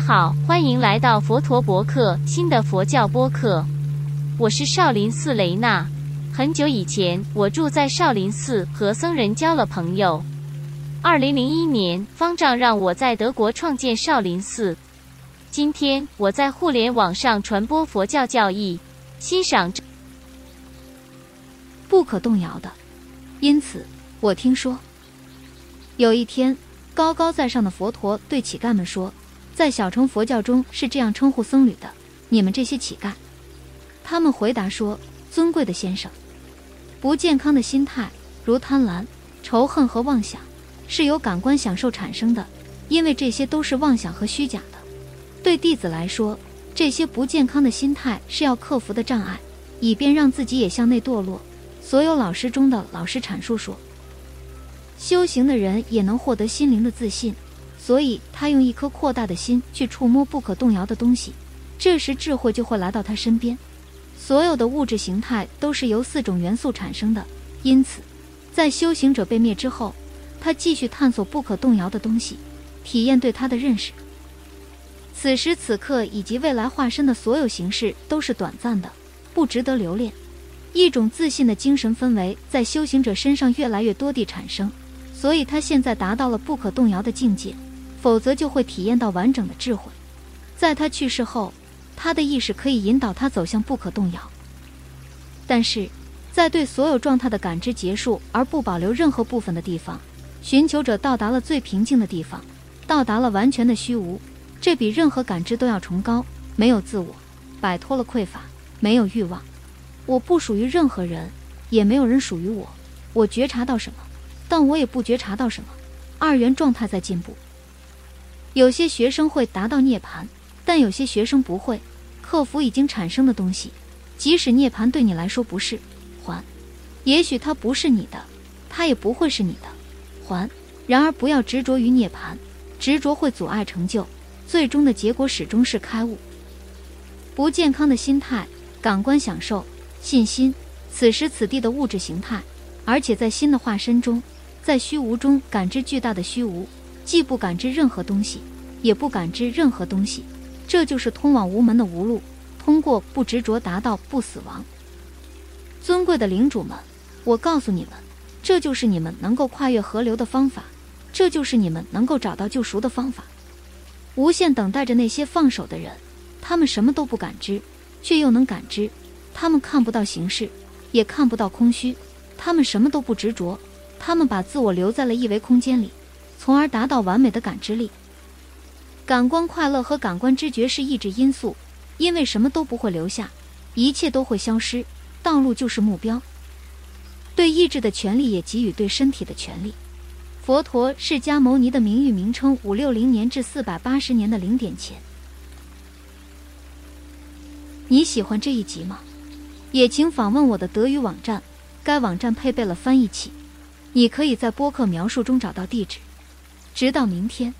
好，欢迎来到佛陀博客新的佛教播客。我是少林寺雷娜。很久以前，我住在少林寺，和僧人交了朋友。二零零一年，方丈让我在德国创建少林寺。今天，我在互联网上传播佛教教义，欣赏不可动摇的。因此，我听说有一天，高高在上的佛陀对乞丐们说。在小乘佛教中是这样称呼僧侣的，你们这些乞丐。他们回答说：“尊贵的先生，不健康的心态，如贪婪、仇恨和妄想，是由感官享受产生的，因为这些都是妄想和虚假的。对弟子来说，这些不健康的心态是要克服的障碍，以便让自己也向内堕落。所有老师中的老师阐述说，修行的人也能获得心灵的自信。”所以，他用一颗扩大的心去触摸不可动摇的东西，这时智慧就会来到他身边。所有的物质形态都是由四种元素产生的，因此，在修行者被灭之后，他继续探索不可动摇的东西，体验对他的认识。此时此刻以及未来化身的所有形式都是短暂的，不值得留恋。一种自信的精神氛围在修行者身上越来越多地产生，所以他现在达到了不可动摇的境界。否则就会体验到完整的智慧。在他去世后，他的意识可以引导他走向不可动摇。但是，在对所有状态的感知结束而不保留任何部分的地方，寻求者到达了最平静的地方，到达了完全的虚无。这比任何感知都要崇高。没有自我，摆脱了匮乏，没有欲望。我不属于任何人，也没有人属于我。我觉察到什么，但我也不觉察到什么。二元状态在进步。有些学生会达到涅槃，但有些学生不会克服已经产生的东西。即使涅槃对你来说不是还，也许它不是你的，它也不会是你的还。然而不要执着于涅槃，执着会阻碍成就，最终的结果始终是开悟。不健康的心态、感官享受、信心，此时此地的物质形态，而且在新的化身中，在虚无中感知巨大的虚无。既不感知任何东西，也不感知任何东西，这就是通往无门的无路。通过不执着达到不死亡。尊贵的领主们，我告诉你们，这就是你们能够跨越河流的方法，这就是你们能够找到救赎的方法。无限等待着那些放手的人，他们什么都不感知，却又能感知。他们看不到形式，也看不到空虚，他们什么都不执着，他们把自我留在了一维空间里。从而达到完美的感知力。感官快乐和感官知觉是抑制因素，因为什么都不会留下，一切都会消失。道路就是目标。对意志的权利也给予对身体的权利。佛陀释迦牟尼的名誉名称：五六零年至四百八十年的零点前。你喜欢这一集吗？也请访问我的德语网站，该网站配备了翻译器，你可以在播客描述中找到地址。直到明天。